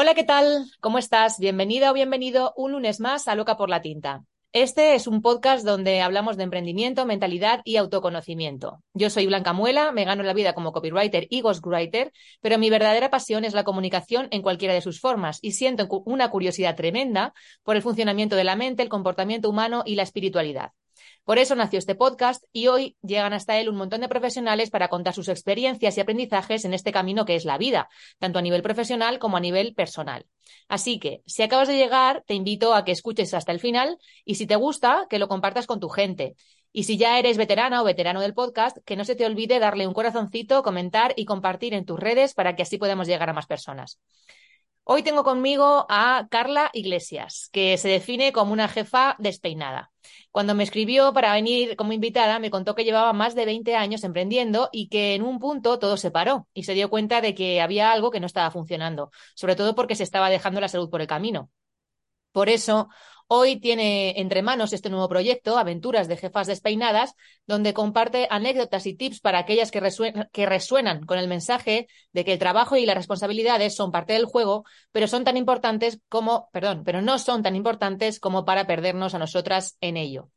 Hola, ¿qué tal? ¿Cómo estás? Bienvenida o bienvenido un lunes más a Loca por la Tinta. Este es un podcast donde hablamos de emprendimiento, mentalidad y autoconocimiento. Yo soy Blanca Muela, me gano la vida como copywriter y ghostwriter, pero mi verdadera pasión es la comunicación en cualquiera de sus formas y siento una curiosidad tremenda por el funcionamiento de la mente, el comportamiento humano y la espiritualidad. Por eso nació este podcast y hoy llegan hasta él un montón de profesionales para contar sus experiencias y aprendizajes en este camino que es la vida, tanto a nivel profesional como a nivel personal. Así que, si acabas de llegar, te invito a que escuches hasta el final y si te gusta, que lo compartas con tu gente. Y si ya eres veterana o veterano del podcast, que no se te olvide darle un corazoncito, comentar y compartir en tus redes para que así podamos llegar a más personas. Hoy tengo conmigo a Carla Iglesias, que se define como una jefa despeinada. Cuando me escribió para venir como invitada, me contó que llevaba más de 20 años emprendiendo y que en un punto todo se paró y se dio cuenta de que había algo que no estaba funcionando, sobre todo porque se estaba dejando la salud por el camino. Por eso, Hoy tiene entre manos este nuevo proyecto, Aventuras de Jefas Despeinadas, donde comparte anécdotas y tips para aquellas que, resuenan con el mensaje de que el trabajo y las responsabilidades son parte del juego, pero son tan importantes como, perdón, pero no son tan importantes como para perdernos a nosotras en ello.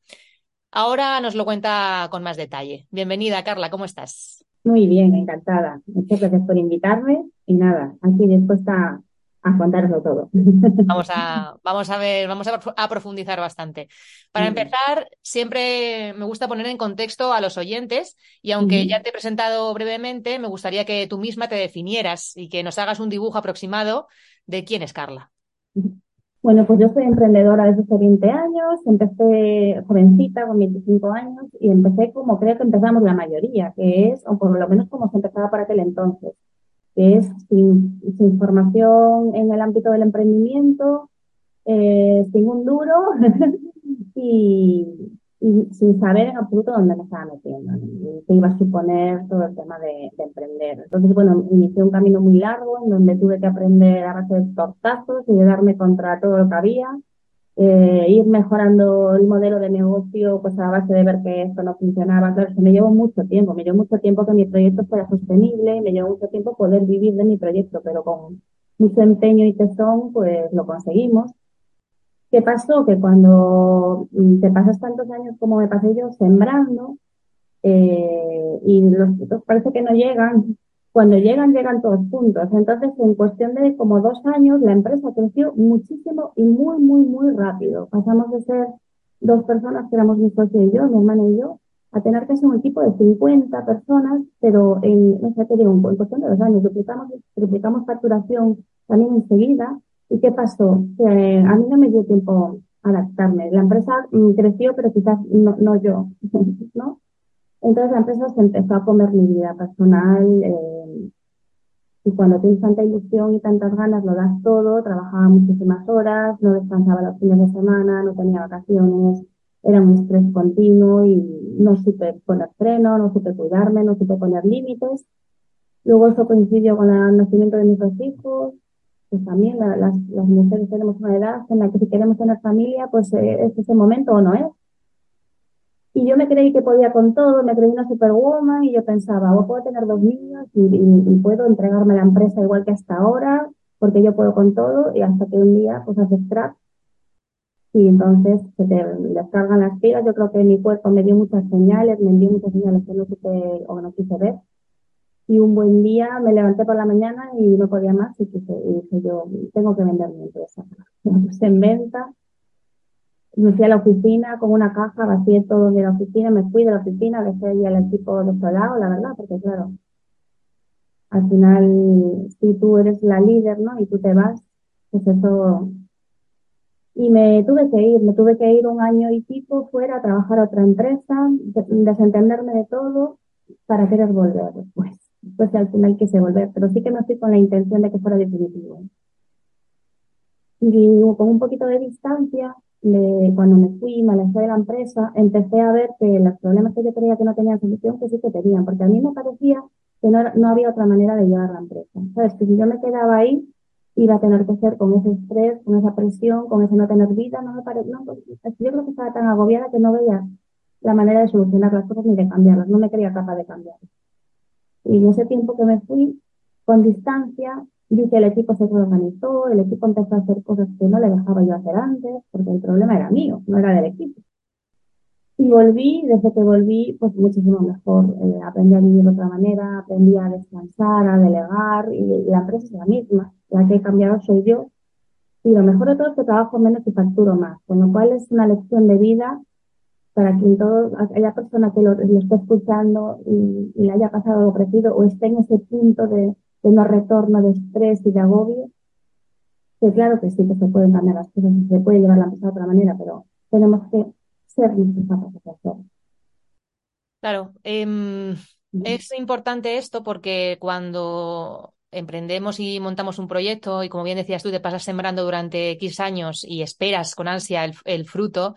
Ahora nos lo cuenta con más detalle. Bienvenida, Carla, ¿cómo estás? Muy bien, encantada. Muchas gracias por invitarme y nada, aquí dispuesta a contarlo todo. Vamos a, vamos a ver, vamos a, profundizar bastante. Para empezar, siempre me gusta poner en contexto a los oyentes y aunque ya te he presentado brevemente, me gustaría que tú misma te definieras y que nos hagas un dibujo aproximado de quién es Carla. Bueno, pues yo soy emprendedora desde hace 20 años, empecé jovencita con 25 años y empecé como creo que empezamos la mayoría, que es, o por lo menos como se empezaba para aquel entonces, que es sin, sin formación en el ámbito del emprendimiento, eh, sin un duro y, sin saber en absoluto dónde me estaba metiendo, qué iba a suponer todo el tema de, emprender. Entonces, bueno, inicié un camino muy largo en donde tuve que aprender a de tortazos y darme contra todo lo que había eh, ir mejorando el modelo de negocio pues a base de ver que esto no funcionaba. Claro, me llevó mucho tiempo, me llevó mucho tiempo que mi proyecto fuera sostenible, me llevó mucho tiempo poder vivir de mi proyecto, pero con mucho empeño y tesón pues lo conseguimos. ¿Qué pasó? Que cuando mm, te pasas tantos años como me pasé yo sembrando eh, y los frutos parece que no llegan, cuando llegan, llegan todos juntos. Entonces, en cuestión de como dos años, la empresa creció muchísimo y muy, muy, muy rápido. Pasamos de ser dos personas, que éramos mi socio y yo, mi hermana y yo, a tener ser un equipo de 50 personas, pero en, no sé qué digo, en cuestión de dos años, duplicamos, triplicamos facturación también enseguida. ¿Y qué pasó? Que a mí no me dio tiempo adaptarme. La empresa mm, creció, pero quizás no, no yo, ¿no? Entonces la empresa se empezó a comer mi vida personal eh, y cuando tienes tanta ilusión y tantas ganas lo das todo, trabajaba muchísimas horas, no descansaba los fines de semana, no tenía vacaciones, era un estrés continuo y no supe poner freno, no supe cuidarme, no supe poner límites. Luego eso coincidió con el nacimiento de mis dos hijos, pues también las, mujeres tenemos una edad en la que si queremos tener familia, pues eh, es ese momento o no es. Y yo me creí que podía con todo, me creí una superwoman y yo pensaba, o puedo tener dos niños y, puedo entregarme a la empresa igual que hasta ahora, porque yo puedo con todo y hasta que un día pues haces crack y entonces se te descargan las pilas. Yo creo que mi cuerpo me dio muchas señales, me dio muchas señales que no supe o no quise ver. Y un buen día me levanté por la mañana y no podía más y, dije, yo, tengo que vender mi empresa. Me puse en venta, me fui a la oficina con una caja, vacié todo de la oficina, me fui de la oficina, dejé ahí al equipo de otro lado, la verdad, porque claro, al final, si tú eres la líder, ¿no? Y tú te vas, pues eso... Y me tuve que ir, me tuve que ir un año y pico fuera a trabajar a otra empresa, desentenderme de todo para querer volver después. Pues al final quise volver, pero sí que me fui con la intención de que fuera definitivo. Y con un poquito de distancia, cuando me fui, me alejé de la empresa, empecé a ver que los problemas que yo creía que no tenían solución, que sí que tenían, porque a mí me parecía que no, no había otra manera de llevar la empresa. Sabes, que si yo me quedaba ahí, iba a tener que ser con ese estrés, con esa presión, con ese no tener vida, no me parece, no, pues, yo creo que estaba tan agobiada que no veía la manera de solucionar las cosas ni de cambiarlas, no me creía capaz de cambiarlas. Y en ese tiempo que me fui, con distancia, vi que el equipo se reorganizó, el equipo empezó a hacer cosas que no le dejaba yo hacer antes, porque el problema era mío, no era del equipo. Y volví, desde que volví, pues muchísimo mejor. Eh, aprendí a vivir de otra manera, aprendí a descansar, a delegar, y la empresa es la misma. La que he cambiado soy yo. Y lo mejor de todo es que trabajo menos y facturo más, con lo cual es una lección de vida para quien todo, haya persona que lo, esté escuchando y, le haya pasado lo parecido o esté en ese punto de, de no retorno, de estrés y de agobio, que claro que sí que se pueden cambiar las cosas y se puede llevar la empresa de otra manera, pero tenemos que ser nuestros capaces. Claro, eh, es importante esto porque cuando emprendemos y montamos un proyecto y como bien decías tú, te pasas sembrando durante X años y esperas con ansia el, el fruto,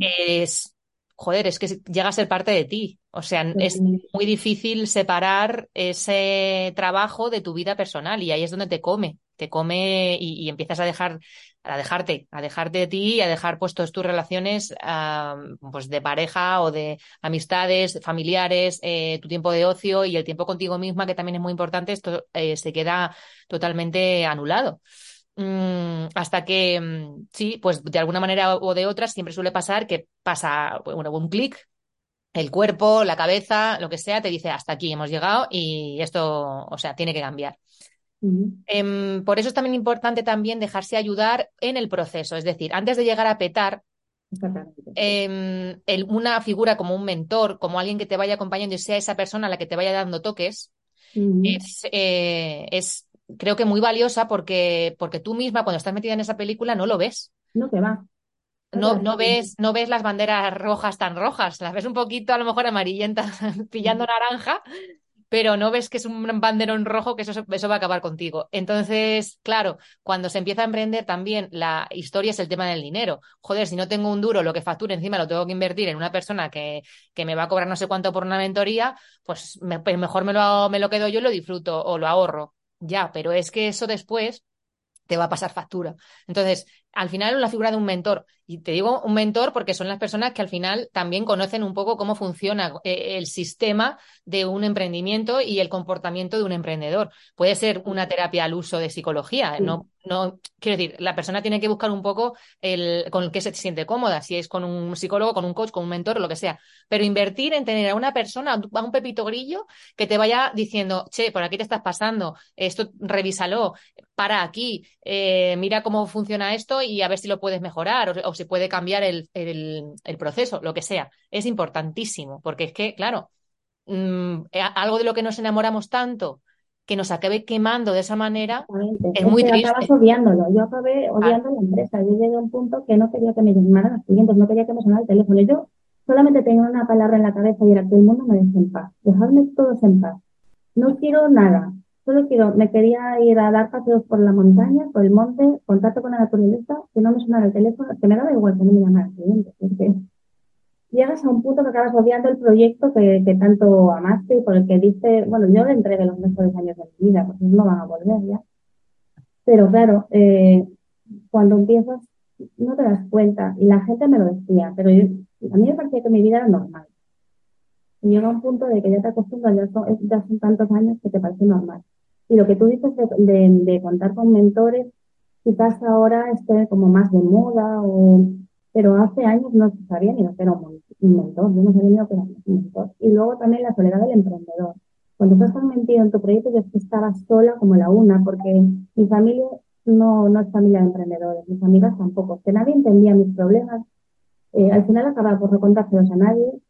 es, joder, es que llega a ser parte de ti. O sea, es muy difícil separar ese trabajo de tu vida personal y ahí es donde te come, te come y, empiezas a dejar, a dejarte, a dejarte de ti y a dejar puestos tus relaciones pues de pareja o de amistades, familiares, eh, tu tiempo de ocio y el tiempo contigo misma, que también es muy importante, esto eh, se queda totalmente anulado. Mm, hasta que, mm, sí, pues de alguna manera o de otra siempre suele pasar que pasa bueno, un clic, el cuerpo, la cabeza, lo que sea, te dice hasta aquí hemos llegado y esto, o sea, tiene que cambiar. Em, por eso es también importante también dejarse ayudar en el proceso, es decir, antes de llegar a petar, em, una figura como un mentor, como alguien que te vaya acompañando y sea esa persona a la que te vaya dando toques, es, eh, es creo que muy valiosa porque, porque tú misma cuando estás metida en esa película no lo ves. No te va. No, no, ves, no ves las banderas rojas tan rojas, las ves un poquito a lo mejor amarillentas pillando naranja, pero no ves que es un banderón rojo que eso, eso va a acabar contigo. Entonces, claro, cuando se empieza a emprender también la historia es el tema del dinero. Joder, si no tengo un duro, lo que facture encima lo tengo que invertir en una persona que, que me va a cobrar no sé cuánto por una mentoría, pues, pues mejor me lo, me lo quedo yo y lo disfruto o lo ahorro. Ya, pero es que eso después te va a pasar factura. Entonces, al final la figura de un mentor. Y te digo un mentor porque son las personas que al final también conocen un poco cómo funciona eh, el sistema de un emprendimiento y el comportamiento de un emprendedor. Puede ser una terapia al uso de psicología, no, no, quiero decir, la persona tiene que buscar un poco el, con el que se siente cómoda, si es con un psicólogo, con un coach, con un mentor, o lo que sea. Pero invertir en tener a una persona, a un pepito grillo, que te vaya diciendo, che, por aquí te estás pasando, esto revísalo, para aquí, eh, mira cómo funciona esto y a ver si lo puedes mejorar o, si puede cambiar el, proceso, lo que sea. Es importantísimo, porque es que, claro, mm, eh, algo de lo que nos enamoramos tanto que nos acabe quemando de esa manera es, muy triste. Acabas odiándolo. Yo acabé odiando la empresa. Yo llegué a un punto que no quería que me llamaran los clientes, no quería que me sonara el teléfono. Yo solamente tenía una palabra en la cabeza y era que el mundo me deje en paz. Dejadme todos en paz. No quiero nada. Solo quiero, me quería ir a dar paseos por la montaña, por el monte, contacto con la naturaleza, que no me sonara el teléfono, que me daba igual que no me llamara el cliente. Porque llegas a un punto que acabas odiando el proyecto que, tanto amaste y por el que dices, bueno, yo le entregué los mejores años de mi vida, porque no van a volver ya. Pero claro, eh, cuando empiezas no te das cuenta y la gente me lo decía, pero a mí me parecía que mi vida era normal. Y llega un punto de que ya te acostumbras, ya son, ya son tantos años que te parece normal. Y lo que tú dices de, contar con mentores, quizás ahora esté como más de moda, o, pero hace años no se sabía ni lo que era un, mentor, yo no sabía ni lo que era un mentor. Y luego también la soledad del emprendedor. Cuando estás tan metido en tu proyecto, yo estaba sola como la una, porque mi familia no, no es familia de emprendedores, mis amigas tampoco, que nadie entendía mis problemas. Eh, al final acababa por no contárselos a nadie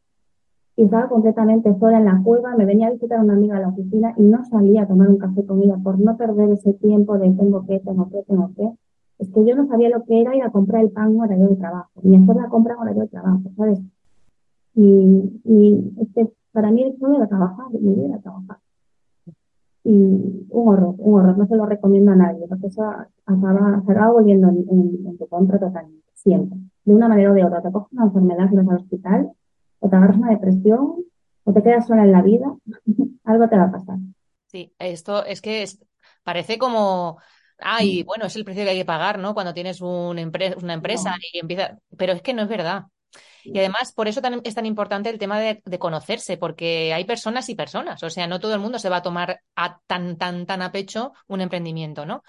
y estaba completamente sola en la cueva, me venía a visitar una amiga a la oficina y no salía a tomar un café con ella por no perder ese tiempo de tengo que, tengo que, tengo que. Es que yo no sabía lo que era ir a comprar el pan horario de trabajo, ni hacer la compra horario de trabajo, ¿sabes? Y, y es que para mí el era trabajar, vida era trabajar. Y un horror, un horror, no se lo recomiendo a nadie, porque eso acaba, acaba volviendo en, en tu contra totalmente, siempre. De una manera o de otra, te coges una enfermedad y vas al hospital o te agarras una depresión, o te quedas sola en la vida, algo te va a pasar. Sí, esto es que parece como, ay, bueno, es el precio que hay que pagar, ¿no? Cuando tienes un una empresa y empieza, pero es que no es verdad. Y además, por eso es tan importante el tema de, conocerse, porque hay personas y personas. O sea, no todo el mundo se va a tomar a, tan, tan, tan a pecho un emprendimiento, ¿no?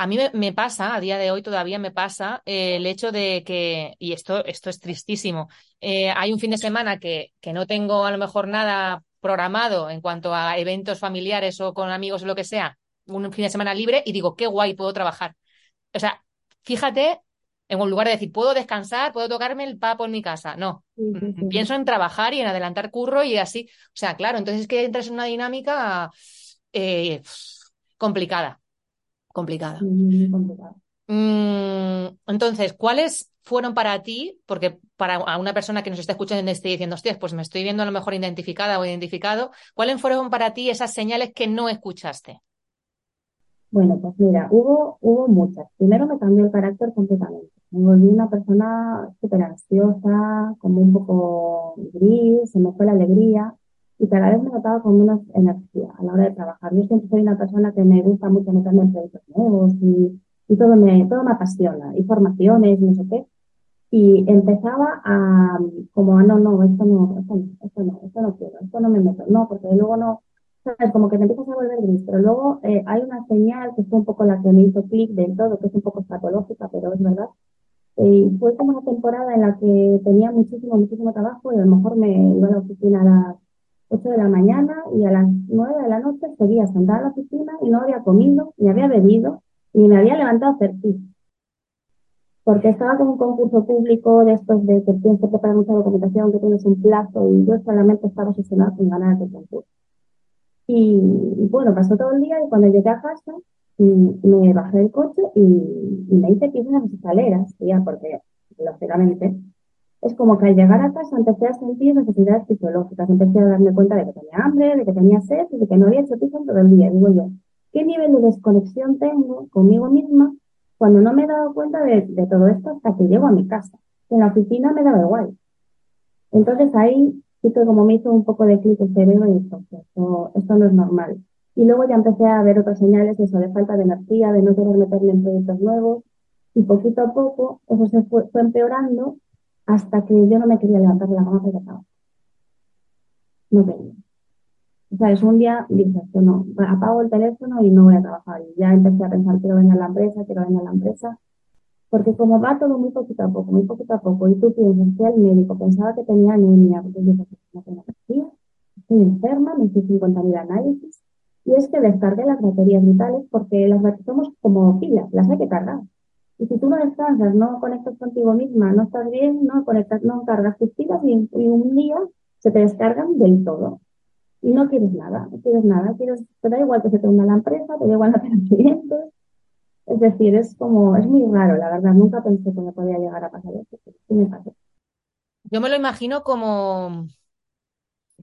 A mí me, pasa, a día de hoy todavía me pasa eh, el hecho de que, y esto, esto es tristísimo, eh, hay un fin de semana que, que no tengo a lo mejor nada programado en cuanto a eventos familiares o con amigos o lo que sea, un fin de semana libre y digo, qué guay, puedo trabajar. O sea, fíjate, en lugar de decir, puedo descansar, puedo tocarme el papo en mi casa. No, pienso en trabajar y en adelantar curro y así. O sea, claro, entonces es que entras en una dinámica eh, complicada complicada. Mm, entonces, ¿cuáles fueron para ti? Porque para una persona que nos está escuchando y esté diciendo, hostias, pues me estoy viendo a lo mejor identificada o identificado, ¿cuáles fueron para ti esas señales que no escuchaste? Bueno, pues mira, hubo, hubo muchas. Primero me cambió el carácter completamente. Me volví una persona súper ansiosa, como un poco gris, se me fue la alegría y cada vez me notaba con menos energía a la hora de trabajar. Yo siempre soy una persona que me gusta mucho meterme en proyectos nuevos y, y todo, me, todo me apasiona, y formaciones no sé qué. Y empezaba a, como, no, no, esto no, esto no, esto no, esto no quiero, esto no me meto, no, porque luego no, sabes, como que te empiezas a volver gris, pero luego eh, hay una señal que fue un poco la que me hizo clic del todo, que es un poco patológica, pero es verdad. Y fue como una temporada en la que tenía muchísimo, muchísimo trabajo y a lo mejor me iba a la oficina a las 8 de la mañana y a las 9 de la noche seguía sentada en la oficina y no había comido, ni había bebido, ni me había levantado a hacer Porque estaba con un concurso público de estos de que tienes que preparar mucha documentación, que tienes un plazo y yo solamente estaba obsesionada con ganar ese concurso. Y, bueno, pasó todo el día y cuando llegué a casa mm, me bajé del coche y, me hice que hice unas escaleras, ya porque lógicamente es como que al llegar a casa empecé a sentir necesidades fisiológicas, empecé a darme cuenta de que tenía hambre, de que tenía sed de que no había hecho piso en todo el día. Digo yo, ¿qué nivel de desconexión tengo conmigo misma cuando no me he dado cuenta de, todo esto hasta que llego a mi casa? En la oficina me daba igual. Entonces ahí sí que como me hizo un poco de clic el cerebro y dije, esto, esto no es normal. Y luego ya empecé a ver otras señales, eso de falta de energía, de no querer meterme en proyectos nuevos. Y poquito a poco eso se fue empeorando hasta que yo no me quería levantar de la cama para trabajar. No quería. O sea, es un día, dices no, apago el teléfono y no voy a trabajar. Y ya empecé a pensar, quiero venir a la empresa, quiero venir a la empresa. Porque como va todo muy poquito a poco, muy poquito a poco, y tú piensas que el médico pensaba que tenía anemia, porque yo no tengo energía, estoy enferma, me hice 50.000 análisis, y es que descargué las baterías vitales porque las somos como pilas, las hay que cargar. Y si tú no descansas, no conectas contigo misma, no estás bien, no conectas, no cargas tus pilas y, un día se te descargan del todo. Y no quieres nada, no quieres nada, quieres, te da igual que se te una la empresa, te da igual tener clientes. Es decir, es como, es muy raro, la verdad, nunca pensé que me podía llegar a pasar esto, sí me pasó. Yo me lo imagino como,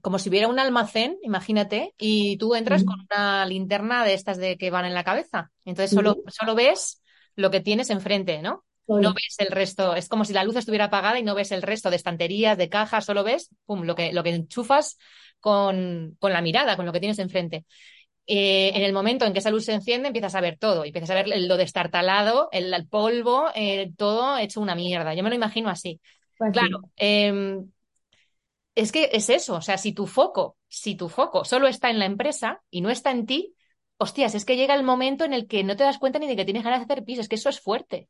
como si hubiera un almacén, imagínate, y tú entras con una linterna de estas de que van en la cabeza. Entonces solo, solo ves lo que tienes enfrente, ¿no? No ves el resto, es como si la luz estuviera apagada y no ves el resto de estanterías, de cajas, solo ves pum, lo, que, lo que enchufas con, con la mirada, con lo que tienes enfrente. Eh, en el momento en que esa luz se enciende, empiezas a ver todo, empiezas a ver lo destartalado, el, el polvo, eh, todo hecho una mierda. Yo me lo imagino así. Pues claro, em, es que es eso, o sea, si tu foco, si tu foco solo está en la empresa y no está en ti, hostias, es que llega el momento en el que no te das cuenta ni de que tienes ganas de hacer pis, es que eso es fuerte.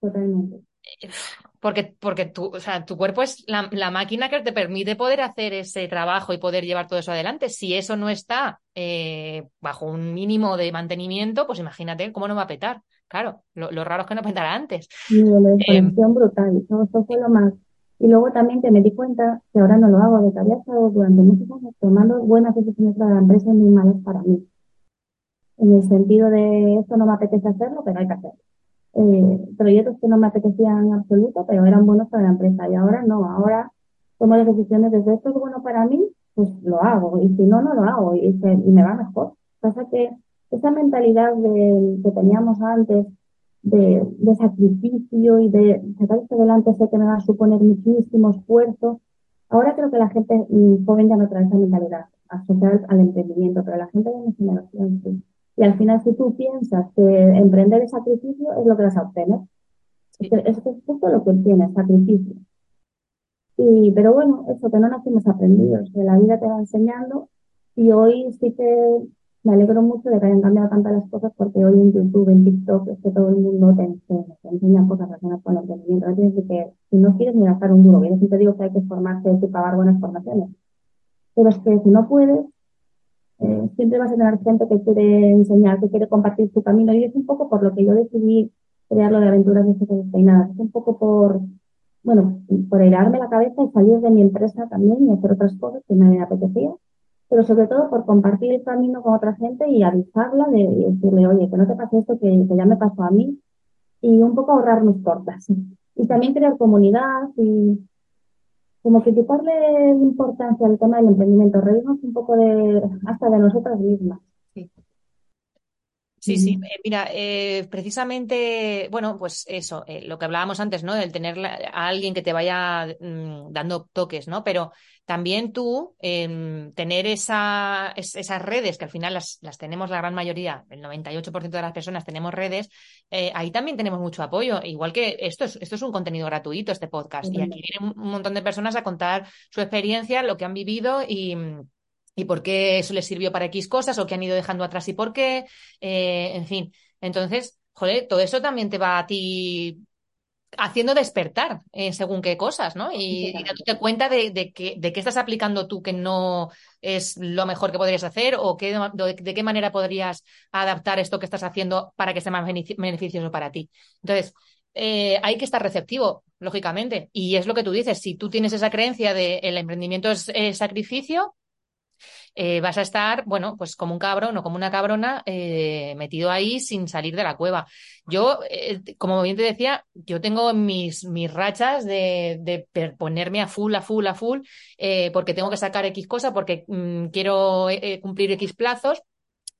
Totalmente. Porque, porque tu, o sea, tu cuerpo es la, la, máquina que te permite poder hacer ese trabajo y poder llevar todo eso adelante. Si eso no está eh, bajo un mínimo de mantenimiento, pues imagínate cómo no va a petar. Claro, lo, lo raro es que no petara antes. Sí, la desconexión eh, brutal. Eso fue lo más. Y luego también que me di cuenta, que ahora no lo hago, de que había estado durante muchos años tomando buenas decisiones para la empresa y muy malas para mí. En el sentido de esto no me apetece hacerlo, pero hay que hacerlo eh, proyectos que no me apetecían en absoluto, pero eran buenos para la empresa. Y ahora no, ahora tomo las decisiones desde esto es bueno para mí, pues lo hago. Y si no, no lo hago y, me va mejor. Pasa que esa mentalidad de, que teníamos antes de, de, sacrificio y de sacar esto adelante sé que me va a suponer muchísimo esfuerzo. Ahora creo que la gente mm, joven ya no trae esa mentalidad asociada al emprendimiento, pero la gente de mi generación sí. Y al final, si tú piensas que emprender es sacrificio, es lo que vas a obtener. Es, es justo lo que obtienes, sacrificio. Y, pero bueno, eso que no nacimos aprendidos, que la vida te va enseñando. Y hoy sí que me alegro mucho de que hayan cambiado tantas las cosas porque hoy en YouTube, en TikTok, es que todo el mundo te enseña, te enseña cosas relacionadas con el emprendimiento. No tienes que, si no quieres ni gastar un duro, yo siempre digo que hay que formarse y pagar buenas formaciones. Pero es que si no puedes, siempre vas a tener gente que quiere enseñar, que quiere compartir su camino. Y es un poco por lo que yo decidí crear lo de aventuras despeinadas. Es un poco por, bueno, por airearme la cabeza y salir de mi empresa también y hacer otras cosas que me apetecía. Pero sobre todo por compartir el camino con otra gente y avisarla de decirle, oye, que no te pase esto que, que ya me pasó a mí. Y un poco ahorrar mis tortas. Y también crear comunidad y como que quitarle importancia al tema del emprendimiento, reírnos un poco de hasta de nosotras mismas. Sí, sí, eh, mira, eh, precisamente, bueno, pues eso, eh, lo que hablábamos antes, ¿no? Del tener a alguien que te vaya mm, dando toques, ¿no? Pero también tú em, tener esa, esas redes, que al final las, las, tenemos la gran mayoría, el 98% de las personas tenemos redes, ahí también tenemos mucho apoyo. Igual que esto es, esto es un contenido gratuito, este podcast, y aquí vienen un montón de personas a contar su experiencia, lo que han vivido y y por qué eso les sirvió para X cosas o qué han ido dejando atrás y por qué, eh, en fin. Entonces, joder, todo eso también te va a ti haciendo despertar según qué cosas, ¿no? Y, y dándote cuenta de, de, que, de qué estás aplicando tú que no es lo mejor que podrías hacer o qué, de, de, qué manera podrías adaptar esto que estás haciendo para que sea más beneficioso para ti. Entonces, eh, hay que estar receptivo, lógicamente. Y es lo que tú dices, si tú tienes esa creencia de el emprendimiento es, es sacrificio, eh, vas a estar, bueno, pues como un cabrón o como una cabrona eh, metido ahí sin salir de la cueva. Yo, eh, como bien te decía, yo tengo mis, mis rachas de, de ponerme a full, a full, a full, eh, porque tengo que sacar X cosa, porque mm, quiero cumplir X plazos,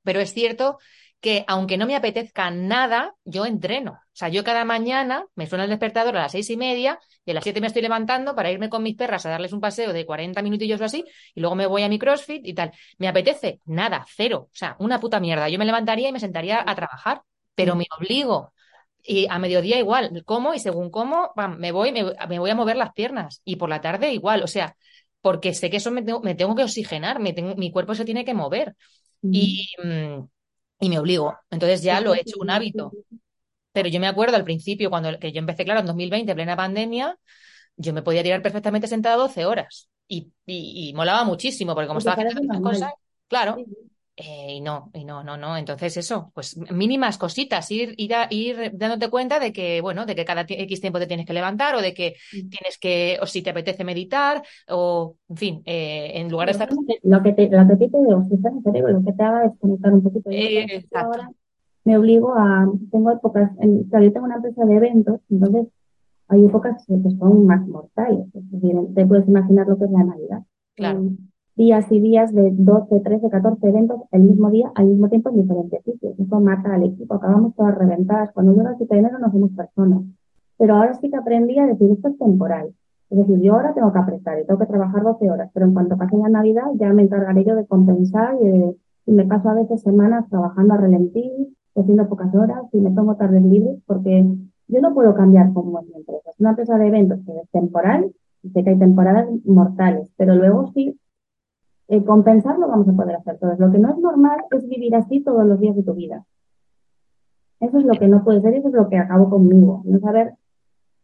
pero es cierto que aunque no me apetezca nada, yo entreno. O sea, yo cada mañana me suena el despertador a las seis y media y a las siete me estoy levantando para irme con mis perras a darles un paseo de 40 minutillos o así y luego me voy a mi CrossFit y tal. ¿Me apetece? Nada, cero. O sea, una puta mierda. Yo me levantaría y me sentaría a trabajar, pero me obligo. Y a mediodía igual, como y según como, me voy, me, me, voy a mover las piernas. Y por la tarde igual, o sea, porque sé que eso me tengo, me tengo que oxigenar, me tengo, mi cuerpo se tiene que mover. Mm. Y, y me obligo. Entonces ya lo he hecho un hábito. Pero yo me acuerdo al principio, cuando que yo empecé, claro, en 2020, plena pandemia, yo me podía tirar perfectamente sentada 12 horas. Y, y, y molaba muchísimo, porque como estaba haciendo tantas cosas, claro, eh, y no, y no, no, no. Entonces eso, pues mínimas cositas, ir, ir, a, ir dándote cuenta de que, bueno, de que cada X tiempo te tienes que levantar o de que tienes que, o si te apetece meditar o, en fin, eh, en lugar de estar... Lo que te, lo que te oxigena el cerebro, lo que te haga desconectar un poquito. Eh, ahora me obligo a, tengo épocas, en, claro, yo tengo una empresa de eventos, entonces hay épocas que son más mortales. Es decir, te puedes imaginar lo que es la Navidad. Claro días y días de 12, 13, 14 eventos el mismo día, al mismo tiempo en diferentes sitios. Eso mata al equipo, acabamos todas reventadas. Cuando 7 de enero no somos personas. Pero ahora sí que aprendí a decir, esto es temporal. Es decir, yo ahora tengo que apretar y tengo que trabajar 12 horas, pero en cuanto pase la Navidad ya me encargaré yo de compensar y, y me paso a veces semanas trabajando a relentí, haciendo pocas horas y me tomo tardes libres porque yo no puedo cambiar como es mi empresa. Es una empresa de eventos que es temporal y sé que hay temporadas mortales, pero luego sí eh, compensarlo vamos a poder hacer todos. Lo que no es normal es vivir así todos los días de tu vida. Eso es lo que no puede ser y eso es lo que acabo conmigo. No saber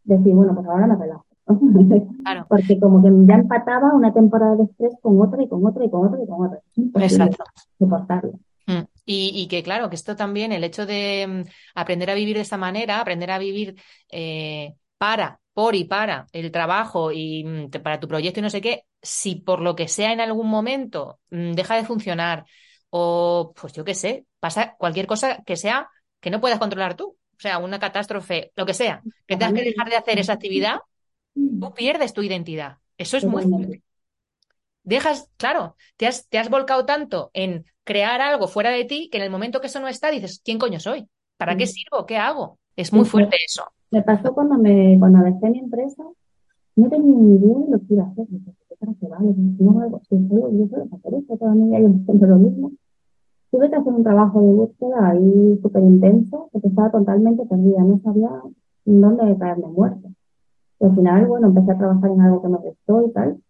decir, bueno, pues ahora me relajo. Claro. Porque como que ya empataba una temporada de estrés con otra y con otra y con otra y con otra. Exacto. Soportarlo. Mm. Y, y, que claro, que esto también, el hecho de mm, aprender a vivir de esta manera, aprender a vivir eh, para, por y para el trabajo y mm, para tu proyecto y no sé qué, si por lo que sea en algún momento deja de funcionar o pues yo qué sé, pasa cualquier cosa que sea que no puedas controlar tú, o sea, una catástrofe, lo que sea, que tengas que dejar de hacer esa actividad, tú pierdes tu identidad. Eso es muy fuerte. Dejas, claro, te has, te has volcado tanto en crear algo fuera de ti que en el momento que eso no está dices, ¿quién coño soy? ¿Para qué sirvo? ¿Qué hago? Es muy fuerte eso. Me pasó cuando me cuando dejé mi empresa, no tenía ni idea de lo que iba a hacer. ¿Para qué vale? No, si yo suelo hacer esto toda mi vida, yo siempre lo mismo. Tuve que hacer un trabajo de búsqueda ahí súper intenso, porque estaba totalmente perdida, no sabía dónde caerme muerto. Y al final, bueno, empecé a trabajar en algo que me gustó y tal,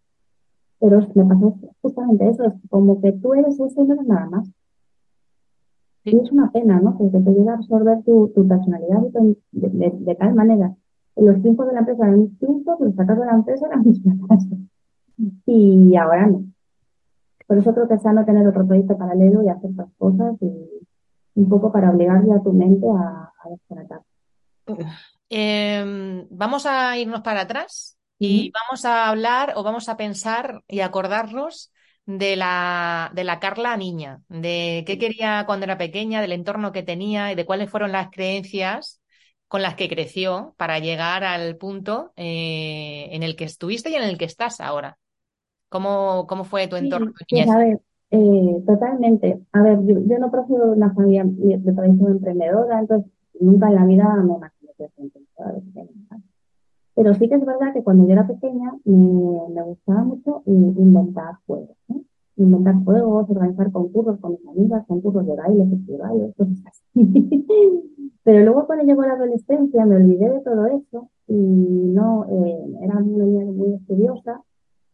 pero me pasó justamente eso, es como que tú eres eso y no eres nada más. Y es una pena, ¿no? Que, te llega a absorber tu, personalidad de, tal manera. Los tiempos de la empresa eran distintos, los fracasos de la empresa eran mis fracasos. Y ahora no. Por eso creo que es sano tener otro proyecto paralelo y hacer otras cosas y un poco para obligarle a tu mente a, a desconectar. Em, vamos a irnos para atrás y vamos a hablar o vamos a pensar y acordarnos de la, de la Carla niña, de qué quería cuando era pequeña, del entorno que tenía y de cuáles fueron las creencias con las que creció para llegar al punto eh, en el que estuviste y en el que estás ahora. ¿Cómo, cómo fue tu entorno? Pues, a ver, eh, totalmente. A ver, yo, no procedo de una familia de tradición emprendedora, entonces nunca en la vida me imaginé que. Pero sí que es verdad que cuando yo era pequeña me, me gustaba mucho inventar juegos. Inventar juegos, organizar concursos con mis amigas, concursos de baile, festivales, cosas así. Pero luego cuando llegó la adolescencia me olvidé de todo eso y no, eh, era una niña muy estudiosa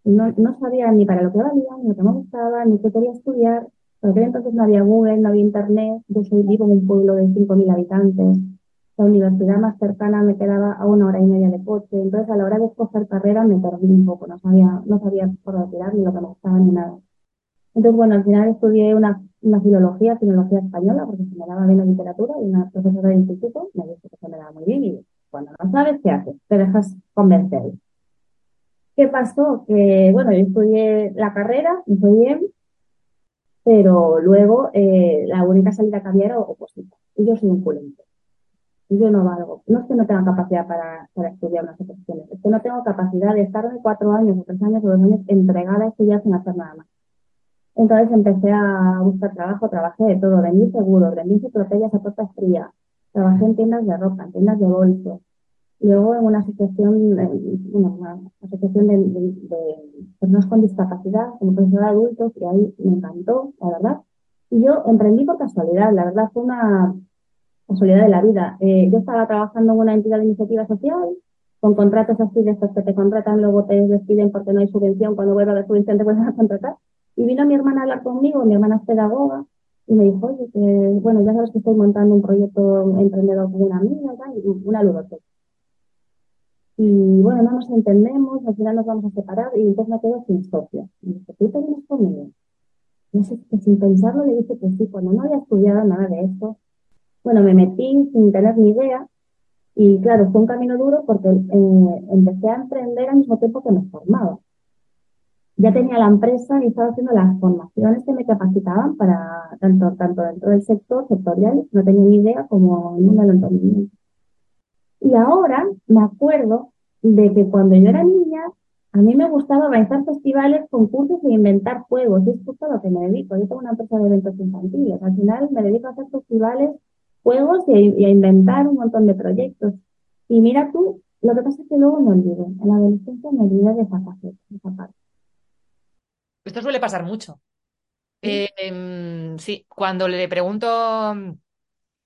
no, no sabía ni para lo que valía, ni lo que me gustaba, ni qué quería estudiar. Porque entonces no había Google, no había Internet. Yo soy vivo en un pueblo de 5.000 habitantes. La universidad más cercana me quedaba a una hora y media de coche. Entonces, a la hora de escoger carrera, me perdí un poco. No sabía, no sabía por dónde tirar, ni lo que me gustaba, ni nada. Entonces, bueno, al final estudié una, una filología, filología española, porque se me daba bien la literatura, y una profesora de instituto me dijo que se me daba muy bien. Y cuando no sabes, ¿qué haces? Te dejas convencer. ¿Qué pasó? Que, bueno, yo estudié la carrera, me fue bien, pero luego eh, la única salida que había era opositar. Y yo soy un culente. Yo no valgo. No es que no tenga capacidad para, para estudiar unas oposiciones, es que no tengo capacidad de estar de cuatro años o tres años o dos años entregada a estudiar sin hacer nada más. Entonces empecé a buscar trabajo, trabajé de todo, vendí seguros, vendí enciclopedias a puerta fría, trabajé en tiendas de ropa, en tiendas de bolsos, Luego en una asociación, una asociación de, personas con discapacidad, como profesora de adultos, y ahí me encantó, la verdad. Y yo emprendí por casualidad, la verdad fue una casualidad de la vida. Eh, yo estaba trabajando en una entidad de iniciativa social, con contratos así de estos que te contratan, luego te despiden porque no hay subvención, cuando vuelva de subvención te vuelven a contratar. Y vino mi hermana a hablar conmigo, mi hermana es pedagoga, y me dijo, oye, bueno, ya sabes que estoy montando un proyecto emprendedor con una amiga, una ludoteca. Y bueno, no nos entendemos, al final nos vamos a separar y entonces me quedo sin socio. Y dice, ¿tú te vienes conmigo? No sé, que sin pensarlo le dije que sí, cuando no había estudiado nada de esto. Bueno, me metí sin tener ni idea y claro, fue un camino duro porque eh, empecé a emprender al mismo tiempo que me formaba. Ya tenía la empresa y estaba haciendo las formaciones que me capacitaban para tanto, tanto dentro del sector sectorial, no tenía ni idea como en un emprendimiento. Y ahora me acuerdo de que cuando yo era niña, a mí me gustaba organizar festivales, concursos e inventar juegos. Y es justo a lo que me dedico. Yo tengo una empresa de eventos infantiles. Al final me dedico a hacer festivales, juegos y a, inventar un montón de proyectos. Y mira tú, lo que pasa es que luego me olvidé. En la adolescencia me olvidé de esa, de esa parte. Esto suele pasar mucho. ¿Sí? Eh, em, sí, cuando le pregunto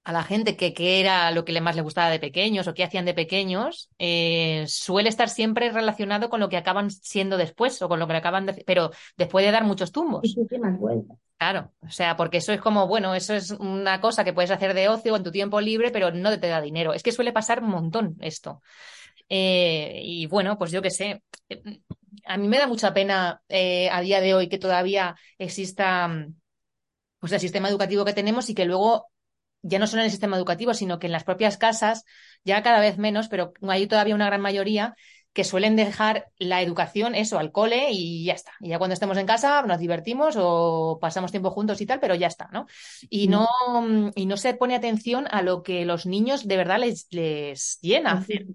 a la gente que qué era lo que le más le gustaba de pequeños o qué hacían de pequeños, eh, suele estar siempre relacionado con lo que acaban siendo después o con lo que acaban de... pero después de dar muchos tumbos. Y Claro, o sea, porque eso es como, bueno, eso es una cosa que puedes hacer de ocio en tu tiempo libre, pero no te da dinero. Es que suele pasar un montón esto. Eh, y bueno, pues yo qué sé, a mí me da mucha pena eh, a día de hoy que todavía exista pues el sistema educativo que tenemos y que luego ya no solo en el sistema educativo, sino que en las propias casas, ya cada vez menos, pero hay todavía una gran mayoría que suelen dejar la educación, eso, al cole y ya está. Y ya cuando estemos en casa nos divertimos o pasamos tiempo juntos y tal, pero ya está, ¿no? Y no, y no se pone atención a lo que los niños de verdad les, les llena hacer.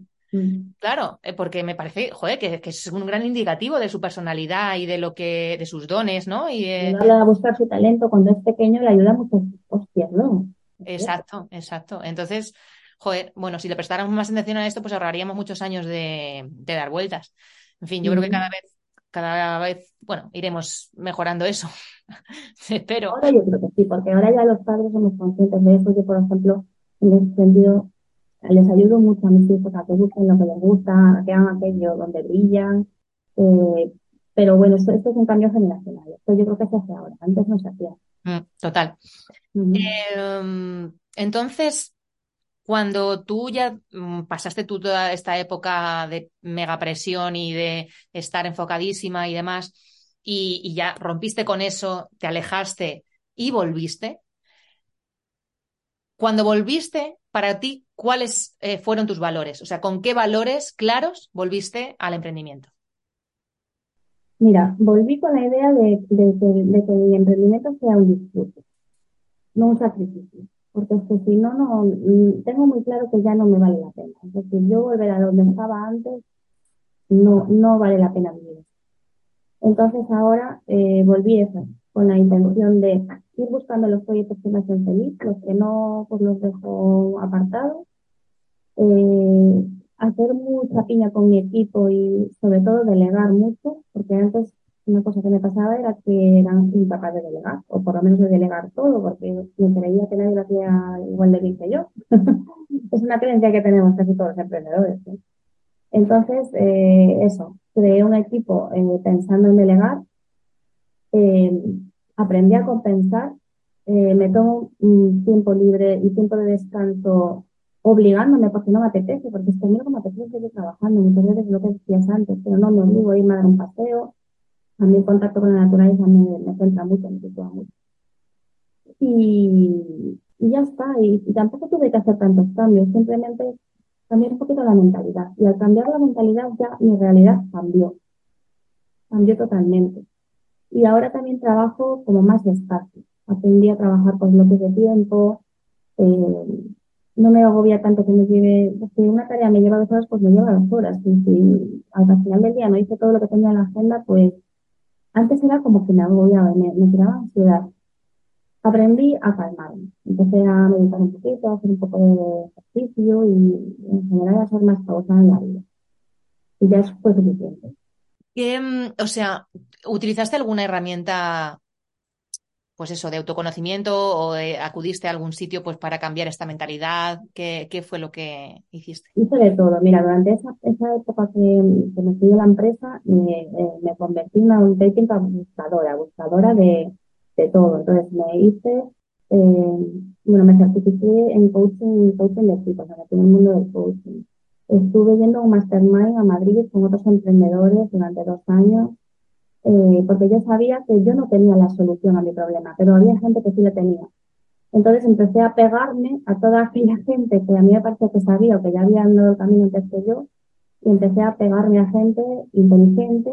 Claro, eh, porque me parece, joder, que, es un gran indicativo de su personalidad y de lo que, de sus dones, ¿no? Y a buscar su talento cuando es pequeño le ayuda mucho hostias, ¿no? Exacto, exacto. Entonces, joder, bueno, si le prestáramos más atención a esto, pues ahorraríamos muchos años de, dar vueltas. En fin, yo creo que cada vez, cada vez, bueno, iremos mejorando eso. Espero. Ahora yo creo que sí, porque ahora ya los padres somos conscientes de eso. Yo, por ejemplo, en ese sentido, les ayudo mucho a mis hijos a que busquen lo que les gusta, a que hagan aquello donde brillan. Eh, pero bueno, esto, es un cambio generacional. Esto yo creo que se hace ahora. Antes no se hacía. Mm, total. Em, entonces, cuando tú ya mm, pasaste tú toda esta época de mega presión y de estar enfocadísima y demás, y, ya rompiste con eso, te alejaste y volviste, cuando volviste, para ti, ¿cuáles eh, fueron tus valores? O sea, ¿con qué valores claros volviste al emprendimiento? Mira, volví con la idea de, que mi emprendimiento sea un disfrute, no un sacrificio porque es que si no, no, mm, tengo muy claro que ya no me vale la pena. Es decir, yo volver a donde estaba antes, no, no vale la pena vivir. Entonces ahora eh, volví eso, con la intención de ir buscando los proyectos que me hacen feliz, los que no, pues los dejo apartados, eh, hacer mucha piña con mi equipo y sobre todo delegar mucho, porque antes una cosa que me pasaba era que era incapaz de delegar, o por lo menos de delegar todo, porque me creía que nadie lo hacía igual de bien que yo. es una creencia que tenemos casi todos los emprendedores. Entonces, eh, eso, creé un equipo eh, pensando en delegar, eh, aprendí a compensar, me tomo tiempo libre y tiempo de descanso obligándome porque no me apetece, porque es que a mí no me apetece seguir trabajando, muchas veces lo que decías antes, pero no me obligo a irme a dar un paseo, a mí el contacto con la naturaleza me, me centra mucho, me sitúa mucho. Y, y ya está, y, tampoco tuve que hacer tantos cambios, simplemente cambiar un poquito la mentalidad. Y al cambiar la mentalidad ya mi realidad cambió, cambió totalmente. Y ahora también trabajo como más despacio. Aprendí a trabajar con bloques de tiempo, eh, no me agobia tanto que me lleve, si una tarea me lleva dos horas, pues me lleva dos horas. Y si al final del día no hice todo lo que tenía en la agenda, pues antes era como que me agobiaba, me, me tiraba ansiedad. Aprendí a calmarme. Empecé a meditar un poquito, a hacer un poco de ejercicio y en general a ser más pausada en la vida. Y ya fue suficiente. Mm, o sea, ¿utilizaste alguna herramienta pues eso, de autoconocimiento o acudiste a algún sitio pues para cambiar esta mentalidad? ¿Qué, qué fue lo que hiciste? Hice de todo. Mira, durante esa, esa época que, me fui de la empresa, me, eh, me convertí en una auténtica buscadora, buscadora de, de todo. Entonces me hice, eh, bueno, me certifiqué en coaching, coaching de equipos, en el mundo del coaching. Estuve yendo a un mastermind a Madrid con otros emprendedores durante dos años eh, porque yo sabía que yo no tenía la solución a mi problema, pero había gente que sí la tenía. Entonces empecé a pegarme a toda aquella gente que a mí me parecía que sabía o que ya había andado el camino antes que yo, y empecé a pegarme a gente inteligente,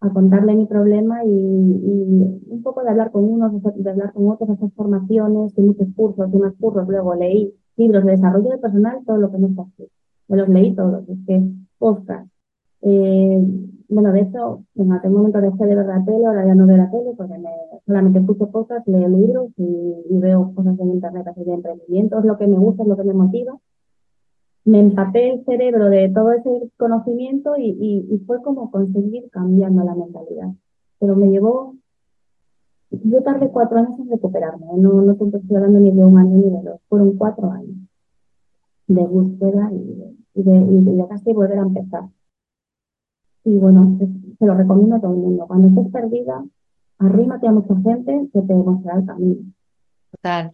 a contarle mi problema y, un poco de hablar con unos, de hablar con otros, hacer formaciones y muchos cursos y más cursos. Luego leí libros de desarrollo de personal, todo lo que no está aquí. Me los leí todos, es que podcast, eh, bueno, de hecho, en aquel momento dejé de ver la tele, ahora ya no veo la tele porque me, solamente escucho cosas, leo libros y, veo cosas en internet así de emprendimiento, es lo que me gusta, es lo que me motiva. Me empapé el cerebro de todo ese conocimiento y, fue como conseguir cambiando la mentalidad. Pero me llevó, yo tardé cuatro años en recuperarme, no, no estoy hablando ni de un año ni de dos, fueron cuatro años de búsqueda y de, y de casi volver a empezar. Y bueno, se lo recomiendo a todo el mundo. Cuando estés perdida, arrímate a mucha gente que te mostrará el camino. Total.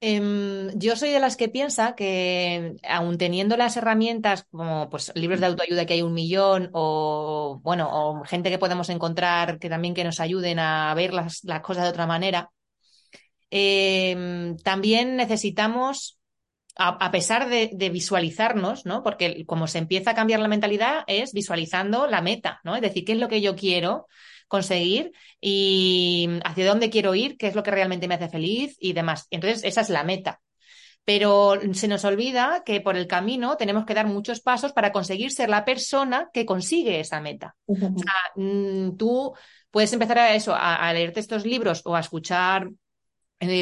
Em, yo soy de las que piensa que, aun teniendo las herramientas como pues, libros de autoayuda que hay un millón, o bueno, o gente que podemos encontrar que también que nos ayuden a ver las, las cosas de otra manera, em, también necesitamos, a, a pesar de, de, visualizarnos, ¿no? Porque como se empieza a cambiar la mentalidad es visualizando la meta, ¿no? Es decir, ¿qué es lo que yo quiero? conseguir y hacia dónde quiero ir, qué es lo que realmente me hace feliz y demás. Entonces, esa es la meta. Pero se nos olvida que por el camino tenemos que dar muchos pasos para conseguir ser la persona que consigue esa meta. O sea, mm, tú puedes empezar a eso, a, a leerte estos libros o a escuchar